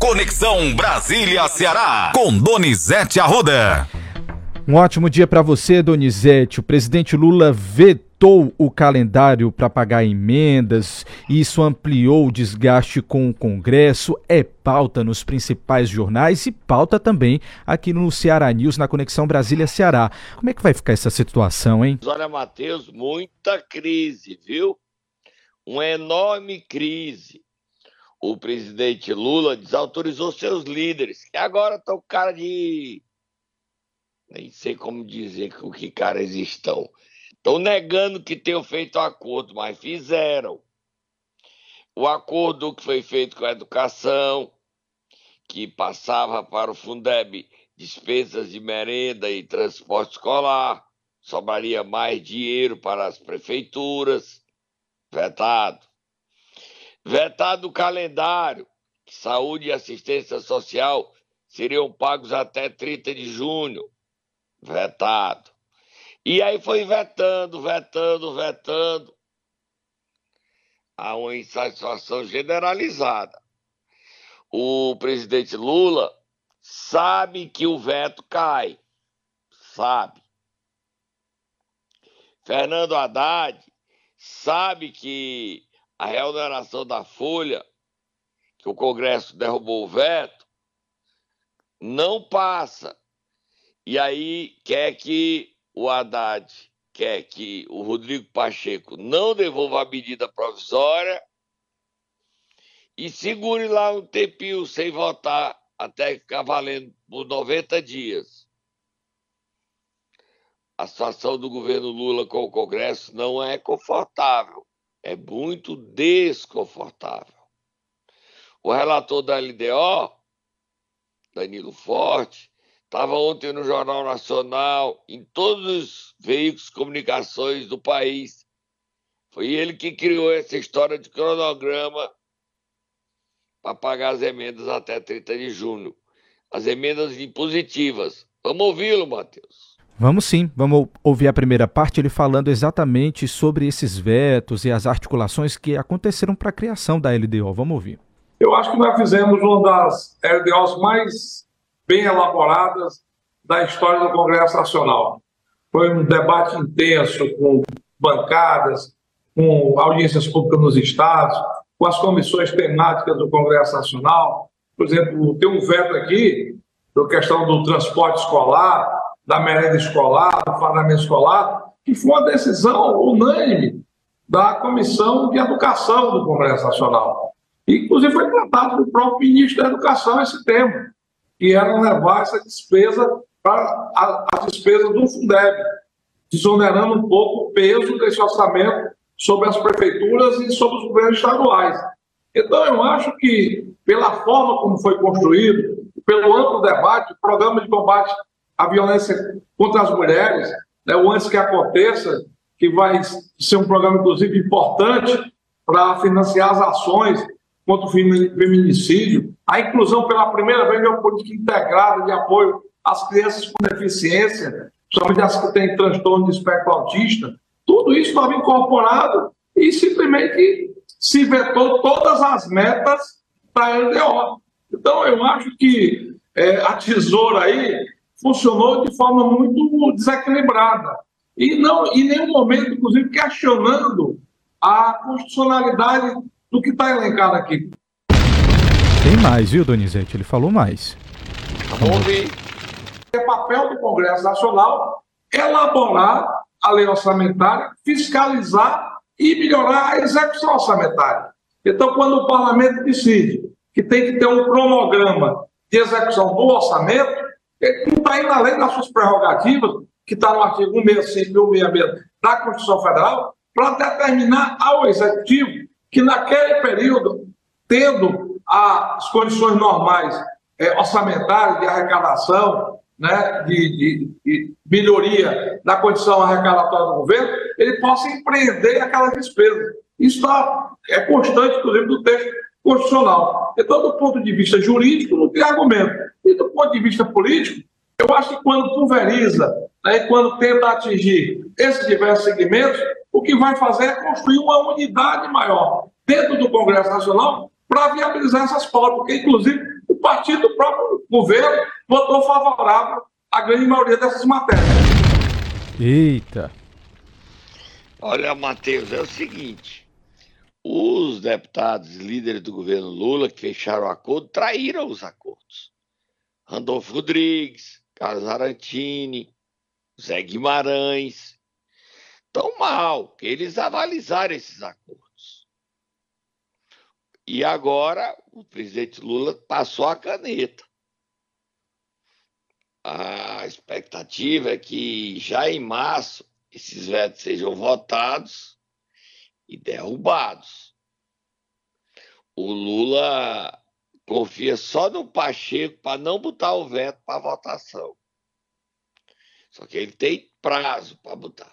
Conexão Brasília-Ceará, com Donizete Arruda. Um ótimo dia para você, Donizete. O presidente Lula vetou o calendário para pagar emendas, e isso ampliou o desgaste com o Congresso. É pauta nos principais jornais e pauta também aqui no Ceará News, na Conexão Brasília-Ceará. Como é que vai ficar essa situação, hein? Olha, Matheus, muita crise, viu? Uma enorme crise o presidente Lula desautorizou seus líderes, que agora estão cara de. Nem sei como dizer o que caras estão. Estão negando que tenham feito acordo, mas fizeram. O acordo que foi feito com a educação, que passava para o Fundeb despesas de merenda e transporte escolar, sobraria mais dinheiro para as prefeituras, vetado. Vetado o calendário, saúde e assistência social seriam pagos até 30 de junho. Vetado. E aí foi vetando, vetando, vetando. Há uma insatisfação generalizada. O presidente Lula sabe que o veto cai. Sabe. Fernando Haddad sabe que a reoneração da folha, que o Congresso derrubou o veto, não passa. E aí quer que o Haddad, quer que o Rodrigo Pacheco não devolva a medida provisória e segure lá um tempinho sem votar até ficar valendo por 90 dias. A situação do governo Lula com o Congresso não é confortável é muito desconfortável. O relator da LDO, Danilo Forte, estava ontem no Jornal Nacional, em todos os veículos de comunicações do país. Foi ele que criou essa história de cronograma para pagar as emendas até 30 de junho. As emendas impositivas. Vamos ouvi-lo, Matheus. Vamos sim, vamos ouvir a primeira parte, ele falando exatamente sobre esses vetos e as articulações que aconteceram para a criação da LDO. Vamos ouvir. Eu acho que nós fizemos uma das LDOs mais bem elaboradas da história do Congresso Nacional. Foi um debate intenso com bancadas, com audiências públicas nos estados, com as comissões temáticas do Congresso Nacional. Por exemplo, tem um veto aqui, da questão do transporte escolar, da merenda escolar, do fardamento escolar, que foi uma decisão unânime da Comissão de Educação do Congresso Nacional. E, inclusive, foi tratado pelo próprio ministro da Educação esse tema, que era levar essa despesa para a, a despesa do Fundeb, desonerando um pouco o peso desse orçamento sobre as prefeituras e sobre os governos estaduais. Então, eu acho que, pela forma como foi construído, pelo amplo debate, o programa de combate a violência contra as mulheres, né, o antes que aconteça, que vai ser um programa, inclusive, importante para financiar as ações contra o feminicídio, a inclusão pela primeira vez de uma política integrada de apoio às crianças com deficiência, principalmente as que têm transtorno de espectro autista, tudo isso estava incorporado e simplesmente se vetou todas as metas para a LDO. Então, eu acho que é, a tesoura aí funcionou de forma muito desequilibrada. E não em nenhum momento, inclusive, questionando a constitucionalidade do que está elencado aqui. Tem mais, viu, Donizete? Ele falou mais. Ouvir. É papel do Congresso Nacional elaborar a lei orçamentária, fiscalizar e melhorar a execução orçamentária. Então, quando o parlamento decide que tem que ter um cronograma de execução do orçamento, ele não está indo além das suas prerrogativas, que está no artigo 165 e 166 da Constituição Federal, para determinar ao Executivo que naquele período, tendo as condições normais é, orçamentárias de arrecadação, né, de, de, de, melhoria da condição arrecadatória do governo, ele possa empreender aquelas despesas. Isso tá, é constante, inclusive, do texto constitucional. Então, do ponto de vista jurídico, não tem argumento. E do ponto de vista político, eu acho que quando pulveriza, né, quando tenta atingir esses diversos segmentos, o que vai fazer é construir uma unidade maior dentro do Congresso Nacional para viabilizar essas pautas, porque, inclusive, o partido do próprio governo votou favorável à grande maioria dessas matérias. Eita! Olha, Matheus, é o seguinte: os deputados líderes do governo Lula que fecharam o acordo traíram os acordos. Randolfo Rodrigues, Carlos Arantini, Zé Guimarães. Tão mal que eles avalizaram esses acordos. E agora o presidente Lula passou a caneta. A expectativa é que já em março esses vetos sejam votados e derrubados. O Lula confia só no Pacheco para não botar o veto para votação. Só que ele tem prazo para botar.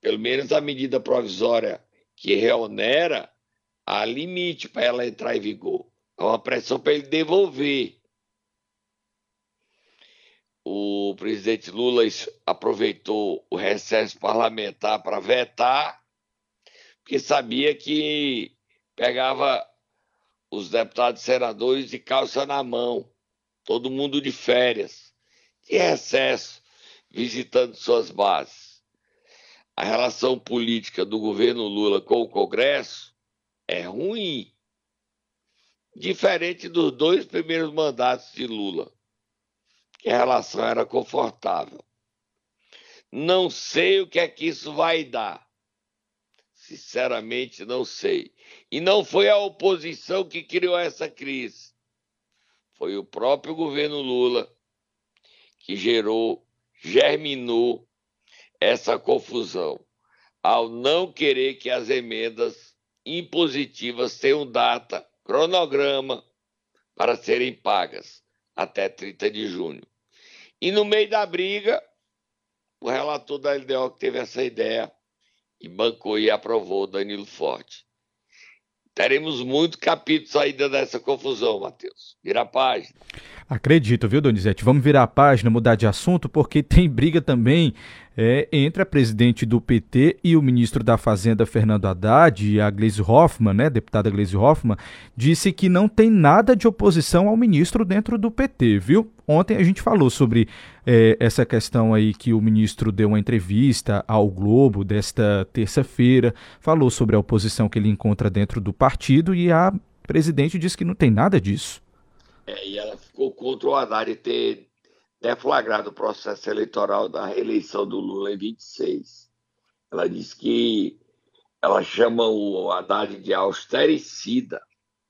Pelo menos a medida provisória que reonera, há limite para ela entrar em vigor. É uma pressão para ele devolver o presidente Lula aproveitou o recesso parlamentar para vetar, porque sabia que pegava os deputados e senadores de calça na mão, todo mundo de férias, de recesso, visitando suas bases. A relação política do governo Lula com o Congresso é ruim, diferente dos dois primeiros mandatos de Lula que a relação era confortável. Não sei o que é que isso vai dar. Sinceramente, não sei. E não foi a oposição que criou essa crise. Foi o próprio governo Lula que gerou, germinou essa confusão, ao não querer que as emendas impositivas tenham data, cronograma para serem pagas até 30 de junho. E no meio da briga, o relator da LDO que teve essa ideia e bancou e aprovou Danilo Forte. Teremos muitos capítulos ainda dessa confusão, Matheus. Vira a página. Acredito, viu, Donizete? Vamos virar a página, mudar de assunto, porque tem briga também é, entre a presidente do PT e o ministro da Fazenda, Fernando Haddad, a Gleisi Hoffmann, né, deputada Gleisi Hoffmann, disse que não tem nada de oposição ao ministro dentro do PT, viu? Ontem a gente falou sobre é, essa questão aí que o ministro deu uma entrevista ao Globo desta terça-feira, falou sobre a oposição que ele encontra dentro do partido e a presidente disse que não tem nada disso. É, e ela ficou contra o Haddad ter deflagrado o processo eleitoral da reeleição do Lula em 26. Ela disse que ela chama o Haddad de austericida.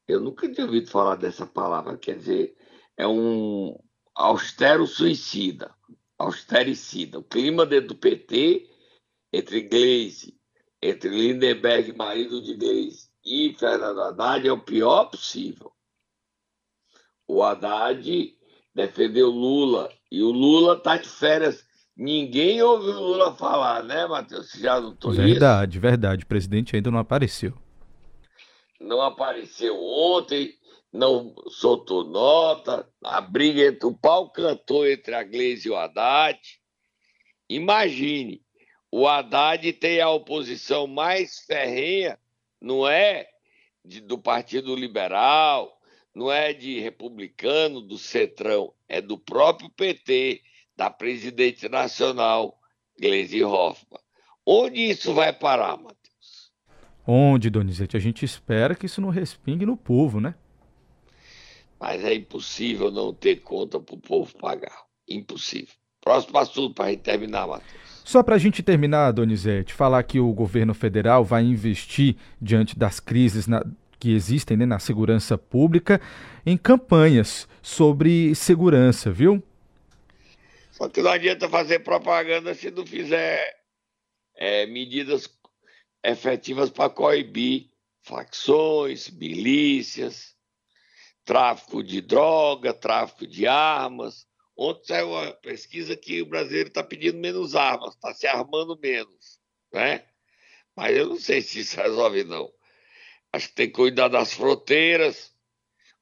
Eu nunca tinha ouvido falar dessa palavra, quer dizer, é um austero suicida, austericida. O clima dentro do PT, entre Gleisi, entre Lindenberg, marido de Gleisi, e Fernando Haddad, é o pior possível o Haddad defendeu Lula e o Lula tá de férias. Ninguém ouviu o Lula falar, né, Matheus? Já notou verdade, isso? Verdade, O presidente ainda não apareceu. Não apareceu ontem, não soltou nota. A briga entre o pau cantou entre a Gleisi e o Haddad. Imagine, o Haddad tem a oposição mais ferrenha, não é? De, do Partido Liberal, não é de republicano, do Cetrão, é do próprio PT, da presidente nacional, Gleisi Hoffmann. Onde isso vai parar, Matheus? Onde, Donizete? A gente espera que isso não respingue no povo, né? Mas é impossível não ter conta para o povo pagar. Impossível. Próximo assunto para a gente terminar, Matheus. Só para a gente terminar, Donizete, falar que o governo federal vai investir diante das crises na, que existem né, na segurança pública em campanhas sobre segurança, viu? Só que não adianta fazer propaganda se não fizer é, medidas efetivas para coibir facções, milícias, tráfico de droga, tráfico de armas. Ontem saiu uma pesquisa que o brasileiro está pedindo menos armas, está se armando menos, né? Mas eu não sei se isso resolve, não. Acho que tem que cuidar das fronteiras,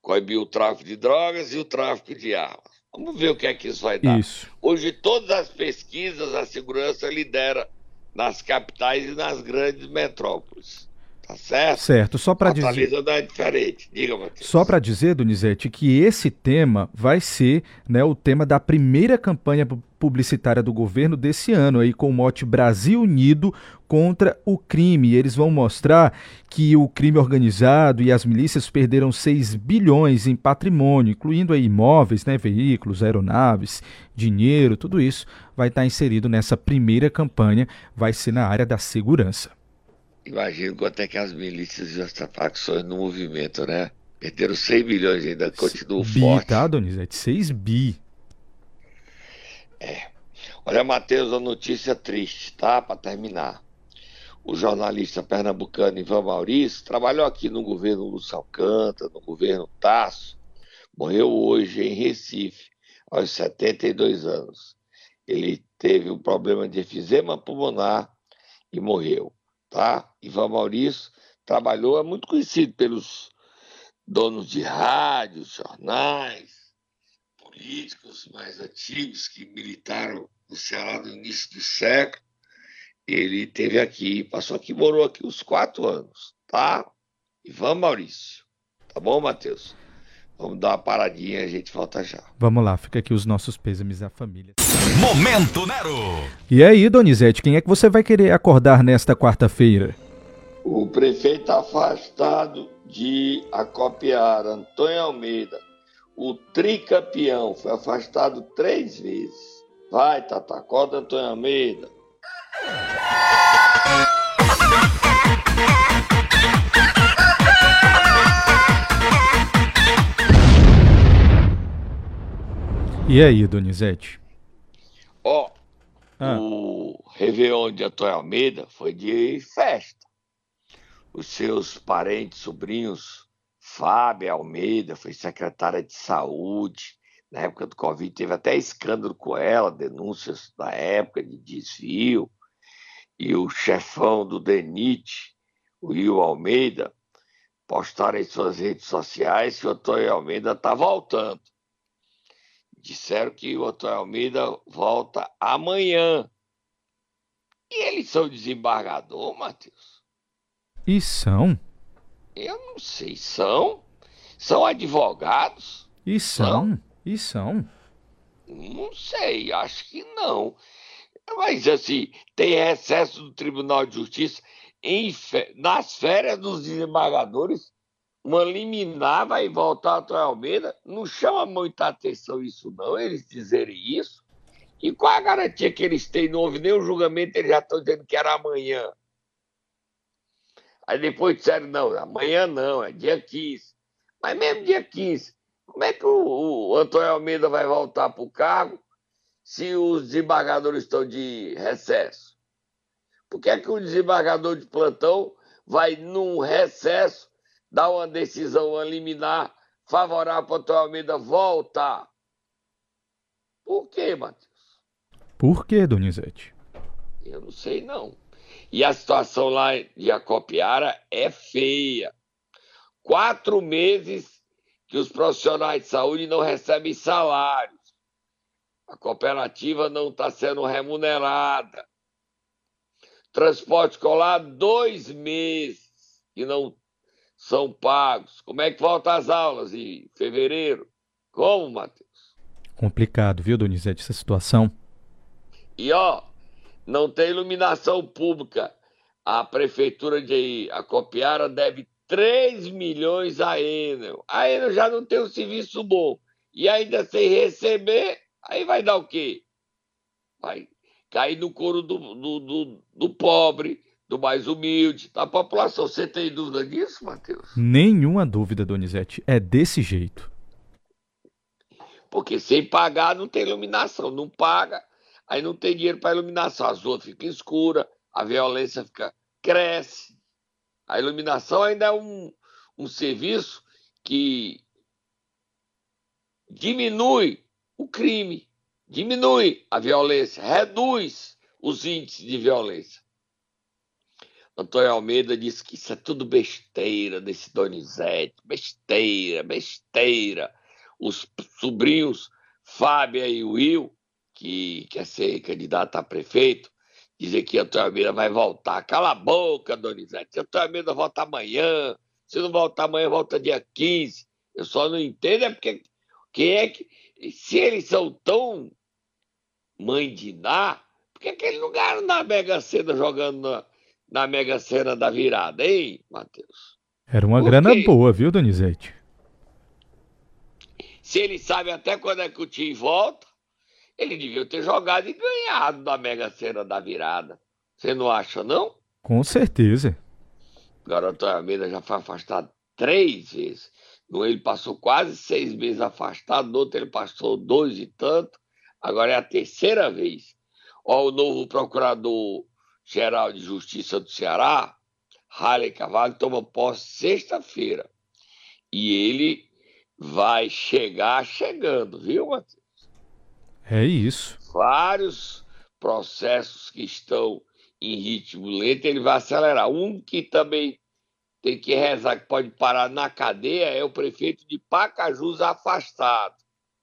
coibir o tráfico de drogas e o tráfico de armas. Vamos ver o que é que isso vai dar. Isso. Hoje, todas as pesquisas, a segurança lidera nas capitais e nas grandes metrópoles. Tá certo? Certo, só para dizer. É diferente. Diga, Matheus. Só para dizer, Donizete, que esse tema vai ser né, o tema da primeira campanha publicitária do governo desse ano, aí com o mote Brasil Unido contra o crime. Eles vão mostrar que o crime organizado e as milícias perderam 6 bilhões em patrimônio, incluindo aí imóveis, né, veículos, aeronaves, dinheiro, tudo isso vai estar inserido nessa primeira campanha, vai ser na área da segurança. Imagino quanto é que as milícias e as facções no movimento, né? Perderam 100 milhões ainda, continuam bi, forte. tá, Donizete? 6 bi. É. Olha, Matheus, a notícia triste, tá? Para terminar. O jornalista pernambucano Ivan Maurício trabalhou aqui no governo Lúcio Alcântara, no governo Tasso, morreu hoje em Recife, aos 72 anos. Ele teve um problema de efizema pulmonar e morreu tá? Ivan Maurício trabalhou, é muito conhecido pelos donos de rádios, jornais, políticos mais antigos que militaram no Ceará no início do século. Ele teve aqui, passou aqui, morou aqui uns quatro anos, tá? Ivan Maurício. Tá bom, Matheus? Vamos dar uma paradinha e a gente volta já. Vamos lá, fica aqui os nossos pêsames à família. Momento Nero! E aí, Donizete, quem é que você vai querer acordar nesta quarta-feira? O prefeito afastado de Acopiar, Antônio Almeida, o tricampeão, foi afastado três vezes. Vai, Tata, acorda Antônio Almeida. E aí, Donizete? Ó, Ah. o Réveillon de Antônio Almeida foi de festa. Os seus parentes, sobrinhos, Fábio Almeida, foi secretária de saúde. Na época do Covid, teve até escândalo com ela, denúncias da época de desvio. E o chefão do DENIT, o Rio Almeida, postaram em suas redes sociais que o Antônio Almeida está voltando. Disseram que o Antônio Almeida volta amanhã. E eles são desembargador, Matheus? E são? Eu não sei, são? São advogados? E são? E são? Não sei, acho que não. Mas assim, tem recesso do Tribunal de Justiça em nas férias dos desembargadores, uma liminar vai voltar ao Antônio Almeida. Não chama muita atenção isso, não, eles dizerem isso. E qual a garantia que eles têm? Não houve nenhum julgamento, eles já estão dizendo que era amanhã. Aí depois disseram, não, amanhã não, é dia 15. Mas mesmo dia 15, como é que o, o Antônio Almeida vai voltar para o cargo se os desembargadores estão de recesso? Por que é que o desembargador de plantão vai, num recesso, dar uma decisão liminar favorável para o Antônio Almeida voltar? Por quê, Matheus? Por que, Donizete? Eu não sei, não. E a situação lá de Acopiara é feia. Quatro meses que os profissionais de saúde não recebem salários. A cooperativa não está sendo remunerada. Transporte escolar, dois meses que não são pagos. Como é que volta as aulas em fevereiro? Como, Matheus? Complicado, viu, Donizete, essa situação? E ó, não tem iluminação pública. A prefeitura de Acopiara deve 3 milhões à Enel. A Enel já não tem um serviço bom. E ainda sem receber, aí vai dar o quê? Vai cair no couro do, do, do, do pobre, do mais humilde, da população. Você tem dúvida disso, Matheus? Nenhuma dúvida, Donizete. É desse jeito. Porque sem pagar não tem iluminação. Não paga, aí não tem dinheiro para iluminação. As outras ficam escuras, a violência fica, cresce. A iluminação ainda é um, um serviço que diminui o crime, diminui a violência, reduz os índices de violência. Antônio Almeida disse que isso é tudo besteira desse Donizete, besteira, besteira. Os sobrinhos Fábio e Will, que quer ser candidato a prefeito, dizer que Antônio Almeida vai voltar. Cala a boca, Donizete. Antônio Almeida volta amanhã. Se não voltar amanhã, volta dia 15. Eu só não entendo é porque quem é que. Se eles são tão mãe de Ná, por que, que eles não ganharam na Mega Sena jogando na, na Mega Sena da virada, hein, Matheus? Era uma por grana quê? boa, viu, Donizete? Se eles sabem até quando é que o time volta, ele devia ter jogado e ganhado na Mega Sena da virada. Você não acha, não? Com certeza. Agora o Antônio Almeida já foi afastado três vezes. No ele passou quase seis meses afastado, no outro ele passou dois e tanto. Agora é a terceira vez. Ó, o novo procurador-geral de Justiça do Ceará, Harley Cavalho, toma posse sexta-feira. E ele vai chegar chegando, viu, Matheus? É isso. Vários processos que estão em ritmo lento, ele vai acelerar. Um que também tem que rezar, que pode parar na cadeia, é o prefeito de Pacajus afastado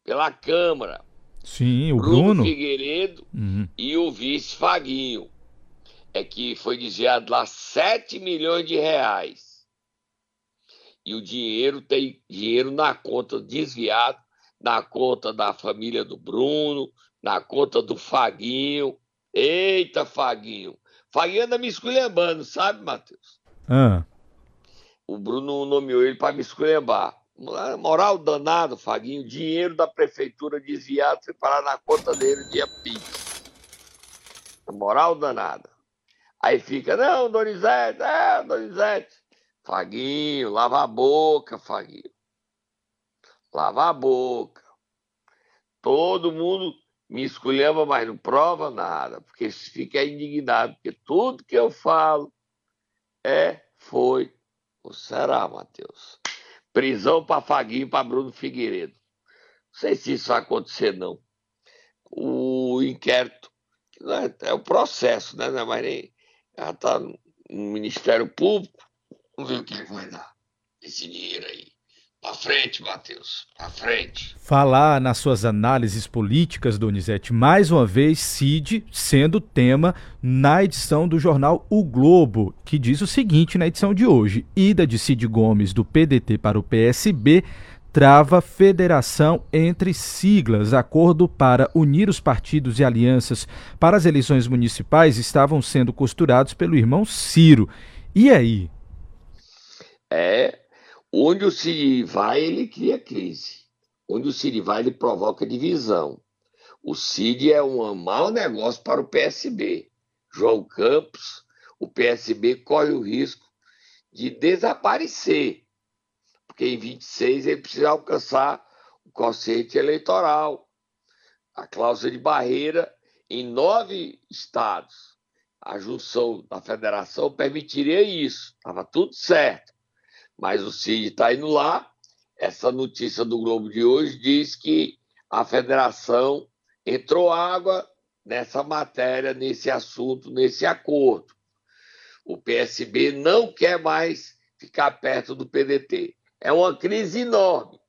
pela Câmara. Sim, o Bruno, Bruno. Figueiredo uhum. e o vice Faguinho. É que foi desviado lá 7 milhões de reais. E o dinheiro tem dinheiro na conta desviado, na conta da família do Bruno, na conta do Faguinho. Eita, Faguinho. Faguinho anda me esculhambando, sabe, Matheus? Ah. O Bruno nomeou ele para me esculhambar. Moral danado, Faguinho. Dinheiro da prefeitura desviado foi parar na conta dele dia Pix. Moral danada. Aí fica, não, Donizete, é, Donizete. Faguinho, lava a boca, Faguinho. Lava a boca. Todo mundo me escolheva, mas não prova nada, porque fica indignado, porque tudo que eu falo é, foi ou será, Matheus. Prisão para Faguinho e para Bruno Figueiredo. Não sei se isso vai acontecer, não. O inquérito, é, é o processo, né? Não é mais nem. Já está no Ministério Público. Vamos ver o que vai dar esse dinheiro aí. Pra frente, Matheus. Pra frente. Falar nas suas análises políticas, Donizete, mais uma vez, Cid sendo tema na edição do jornal O Globo, que diz o seguinte na edição de hoje: ida de Cid Gomes do PDT para o PSB trava federação entre siglas. Acordo para unir os partidos e alianças para as eleições municipais estavam sendo costurados pelo irmão Ciro. E aí? É, Onde o Cid vai, ele cria crise. Onde o Cid vai, ele provoca divisão. O Cid é um mau negócio para o PSB. João Campos, o PSB corre o risco de desaparecer, porque em 26 ele precisa alcançar o quociente eleitoral, a cláusula de barreira em nove estados. A junção da federação permitiria isso, estava tudo certo. Mas o Cid está indo lá. Essa notícia do Globo de hoje diz que a federação entrou água nessa matéria, nesse assunto, nesse acordo. O PSB não quer mais ficar perto do PDT. É uma crise enorme.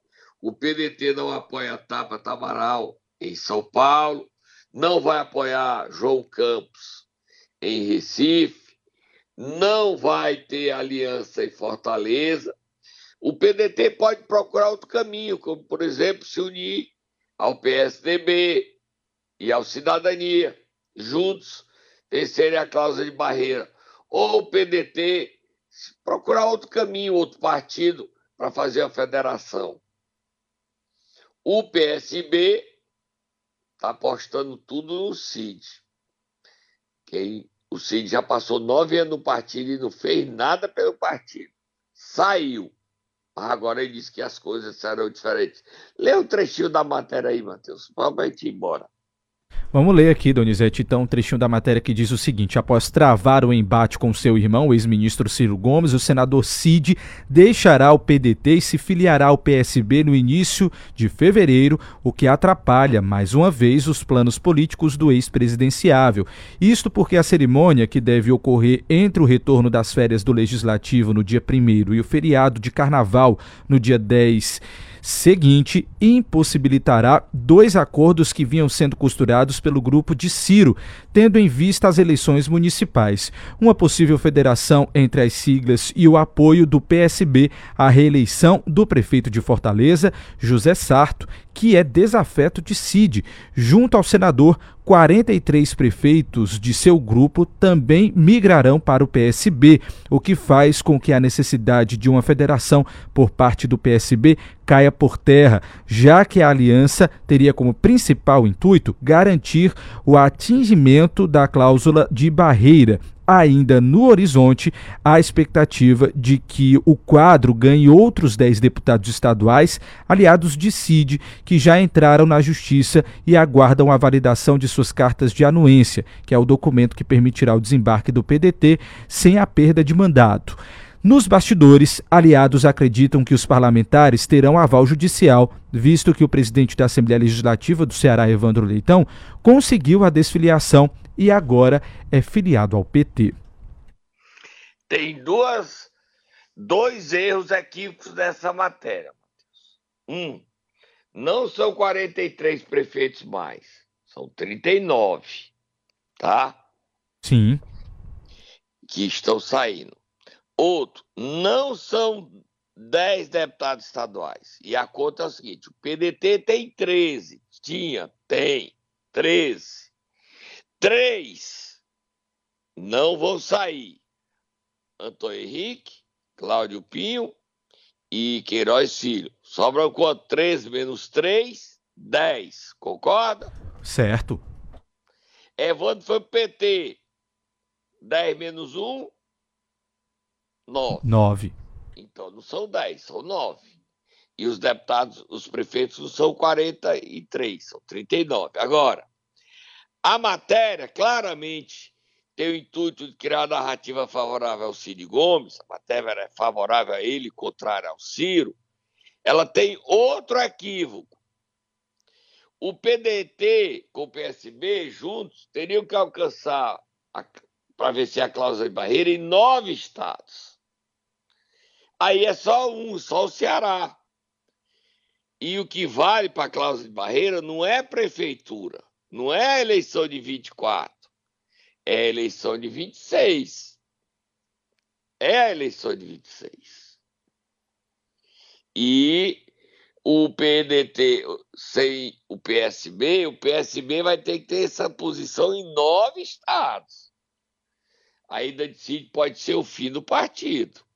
O PDT não apoia Tapa Tamaral em São Paulo, não vai apoiar João Campos em Recife, não vai ter aliança em Fortaleza. O PDT pode procurar outro caminho, como, por exemplo, se unir ao PSDB e ao Cidadania, juntos vencerem a cláusula de barreira. Ou o PDT procurar outro caminho, outro partido para fazer a federação. O PSB está apostando tudo no CID. Quem o Cid já passou nove anos no partido e não fez nada pelo partido. Saiu. Agora ele disse que as coisas serão diferentes. Lê um trechinho da matéria aí, Matheus. Vamos ir embora. Vamos ler aqui, Donizete, então, um trechinho da matéria que diz o seguinte: após travar o embate com seu irmão, o ex-ministro Ciro Gomes, o senador Cid deixará o PDT e se filiará ao PSB no início de fevereiro, o que atrapalha, mais uma vez, os planos políticos do ex-presidenciável. Isto porque a cerimônia, que deve ocorrer entre o retorno das férias do Legislativo no dia 1 e o feriado de Carnaval no dia 10 seguinte impossibilitará dois acordos que vinham sendo costurados pelo grupo de Ciro, tendo em vista as eleições municipais. Uma possível federação entre as siglas e o apoio do PSB à reeleição do prefeito de Fortaleza, José Sarto, que é desafeto de Cid, junto ao senador 43 prefeitos de seu grupo também migrarão para o PSB, o que faz com que a necessidade de uma federação por parte do PSB caia por terra, já que a aliança teria como principal intuito garantir o atingimento da cláusula de barreira ainda no horizonte a expectativa de que o quadro ganhe outros 10 deputados estaduais, aliados de Cid, que já entraram na justiça e aguardam a validação de suas cartas de anuência, que é o documento que permitirá o desembarque do PDT sem a perda de mandato. Nos bastidores, aliados acreditam que os parlamentares terão aval judicial, visto que o presidente da Assembleia Legislativa do Ceará, Evandro Leitão, conseguiu a desfiliação e agora é filiado ao PT. Tem duas, dois erros equívocos nessa matéria, Um, não são 43 prefeitos mais, são 39, tá? Sim. Que estão saindo. Outro, não são 10 deputados estaduais. E a conta é o seguinte: o PDT tem 13. Tinha, tem 13. Três não vão sair. Antônio Henrique, Cláudio Pinho e Queiroz Filho. Sobram quanto? 13 menos 3, 10. Concorda? Certo. Evandro foi pro PT. 10 menos 1, 9. 9. Então não são 10, são 9. E os deputados, os prefeitos não são 43, são 39. Agora, a matéria claramente tem o intuito de criar narrativa favorável ao Ciro Gomes, a matéria é favorável a ele, contrária ao Ciro. Ela tem outro equívoco. O PDT com o PSB juntos teriam que alcançar, para vencer a cláusula de barreira, em nove estados. Aí é só um, só o Ceará. E o que vale para a cláusula de barreira não é prefeitura não é a eleição de 24, é a eleição de 26. É a eleição de 26. E o PDT sem o PSB, o PSB vai ter que ter essa posição em nove estados. Ainda decide pode ser o fim do partido.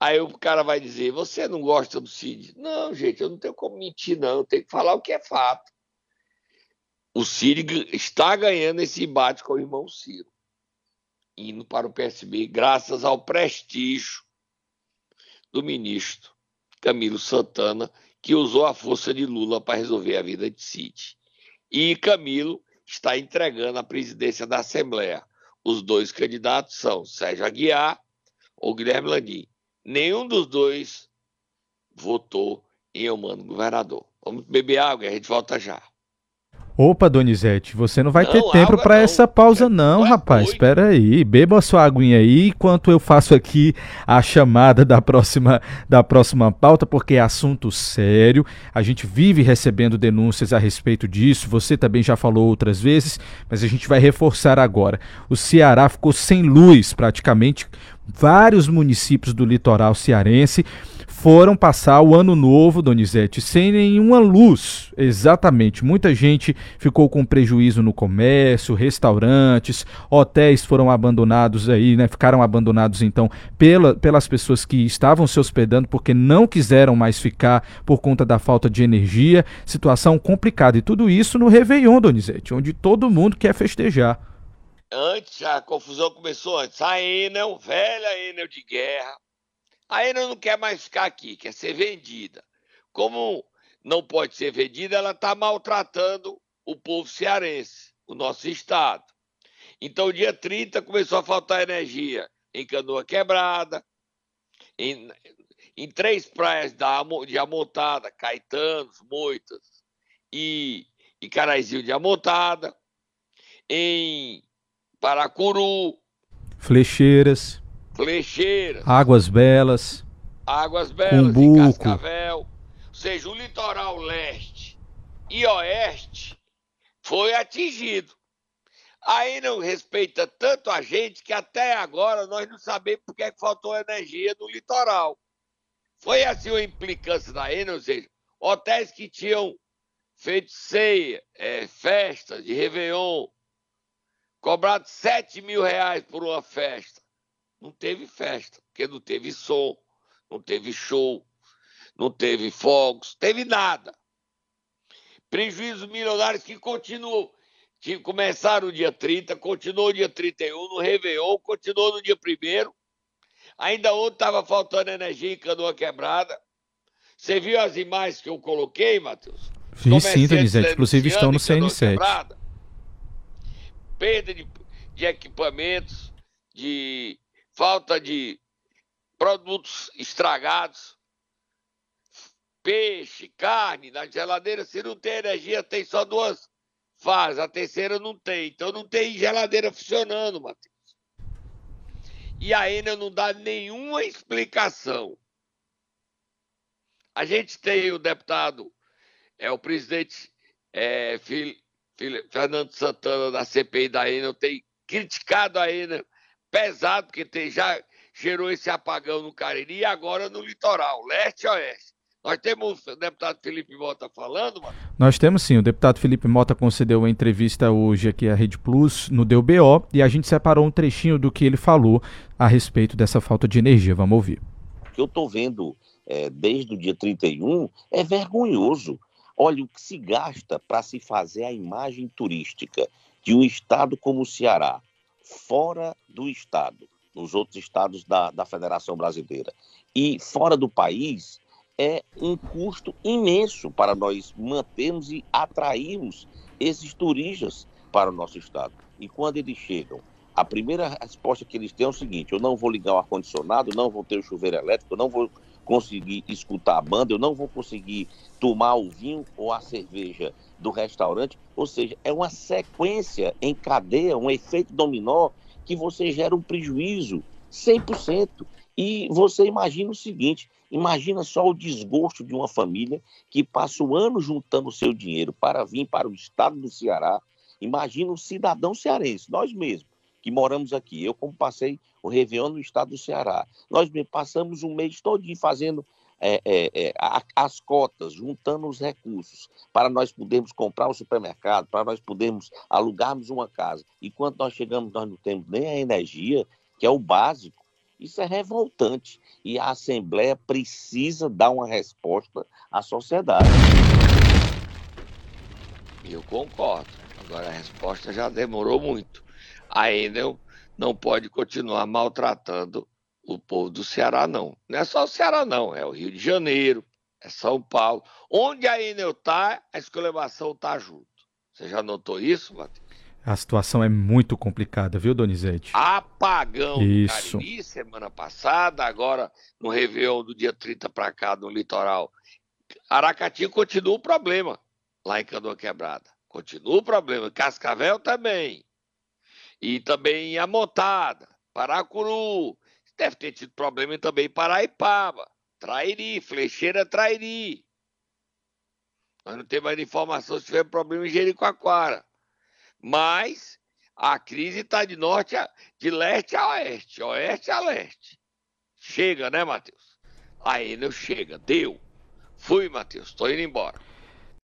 Aí o cara vai dizer: Você não gosta do Cid? Não, gente, eu não tenho como mentir, não. Eu tenho que falar o que é fato o Ciro está ganhando esse embate com o irmão Ciro, indo para o PSB, graças ao prestígio do ministro Camilo Santana, que usou a força de Lula para resolver a vida de Cid. E Camilo está entregando a presidência da Assembleia. Os dois candidatos são Sérgio Aguiar ou Guilherme Landim. Nenhum dos dois votou em Eumano governador. Vamos beber água e a gente volta já. Opa, Donizete, você não vai não, ter tempo para essa pausa não, rapaz. Espera aí, beba a sua aguinha aí enquanto eu faço aqui a chamada da próxima da próxima pauta, porque é assunto sério. A gente vive recebendo denúncias a respeito disso. Você também já falou outras vezes, mas a gente vai reforçar agora. O Ceará ficou sem luz praticamente vários municípios do litoral cearense foram passar o ano novo, Donizete, sem nenhuma luz. Exatamente. Muita gente ficou com prejuízo no comércio, restaurantes, hotéis foram abandonados aí, né? Ficaram abandonados então pela, pelas pessoas que estavam se hospedando porque não quiseram mais ficar por conta da falta de energia. Situação complicada. E tudo isso no Réveillon, Donizete, onde todo mundo quer festejar. Antes, a confusão começou antes. A Enel, velha Enel de guerra, a Enel não quer mais ficar aqui, quer ser vendida. Como não pode ser vendida, ela está maltratando o povo cearense, o nosso estado. Então, dia 30 começou a faltar energia em Canoa Quebrada, em, em três praias da, de Amontada, Caetanos, Moitas e, e Caraizinho de Amontada, em Paracuru, Flecheiras. Flecheiras. Águas Belas. Águas Belas, Cumbuco. em Cascavel. seja, o litoral leste e oeste foi atingido. Aí não respeita tanto a gente que até agora nós não sabemos porque é que faltou energia no litoral. Foi assim uma implicância da Enel, ou seja, hotéis que tinham feito ceia, é, festa de Réveillon, cobrado 7 mil reais por uma festa. Não teve festa, porque não teve som, não teve show, não teve fogos, teve nada. Prejuízos milionários que continuam. Que começaram no dia 30, continuou no dia 31, no Réveillon, continuou no dia 1 Ainda ontem estava faltando energia em canoa quebrada. Você viu as imagens que eu coloquei, Matheus? Vi sim, Donizete. Inclusive estão no CN7. Quebrada, perda de, de equipamentos, de falta de produtos estragados peixe, carne na geladeira, se não tem energia, tem só duas fases, a terceira não tem. Então não tem geladeira funcionando, Matheus. E a Enel não dá nenhuma explicação. A gente tem o deputado, é o presidente é, Fernando Santana da CPI da Enel, tem criticado a Enel pesado, porque tem, já gerou esse apagão no Cariri e agora no litoral, leste e oeste. Nós temos o deputado Felipe Mota falando, mano? Nós temos sim. O deputado Felipe Mota concedeu uma entrevista hoje aqui à Rede Plus no DBO e a gente separou um trechinho do que ele falou a respeito dessa falta de energia. Vamos ouvir. O que eu estou vendo é, desde o dia 31 é vergonhoso. Olha, o que se gasta para se fazer a imagem turística de um estado como o Ceará, fora do estado, nos outros estados da, da Federação Brasileira, e fora do país, é um custo imenso para nós mantermos e atrairmos esses turistas para o nosso estado. E quando eles chegam, a primeira resposta que eles têm é o seguinte: eu não vou ligar o ar-condicionado, não vou ter o chuveiro elétrico, não vou conseguir escutar a banda, eu não vou conseguir tomar o vinho ou a cerveja do restaurante. Ou seja, é uma sequência em cadeia, um efeito dominó que você gera um prejuízo 100%. E você imagina o seguinte: Imagina só o desgosto de uma família que passa o ano juntando seu dinheiro para vir para o estado do Ceará. Imagina o cidadão cearense, nós mesmos, que moramos aqui. Eu, como passei o Réveillon no estado do Ceará, nós passamos um mês todo fazendo é, é, é, as cotas, juntando os recursos para nós podermos comprar o supermercado, para nós podermos alugarmos uma casa. E quando nós chegamos, nós não temos nem a energia, que é o básico. Isso é revoltante e a Assembleia precisa dar uma resposta à sociedade. Eu concordo. Agora a resposta já demorou muito. A Enel não pode continuar maltratando o povo do Ceará, não. Não é só o Ceará, não. É o Rio de Janeiro, é São Paulo. Onde a Enel está, a esclevação está junto. Você já notou isso, Matheus? A situação é muito complicada, viu, Donizete? Apagão Isso. no Cariri semana passada, agora no Réveillon do dia 30 para cá, no litoral. Aracati continua o problema, lá em Canoa Quebrada. Continua o problema. Cascavel também. E também em Amontada, Paracuru. Deve ter tido problema também em Paraipaba, Trairi, Flecheira Trairi. Nós não temos mais informação se tiver problema em Jericoacoara. Mas a crise está de norte a, de leste a oeste, oeste a leste. Chega, né, Matheus? A Enel chega, deu. Fui, Matheus, estou indo embora.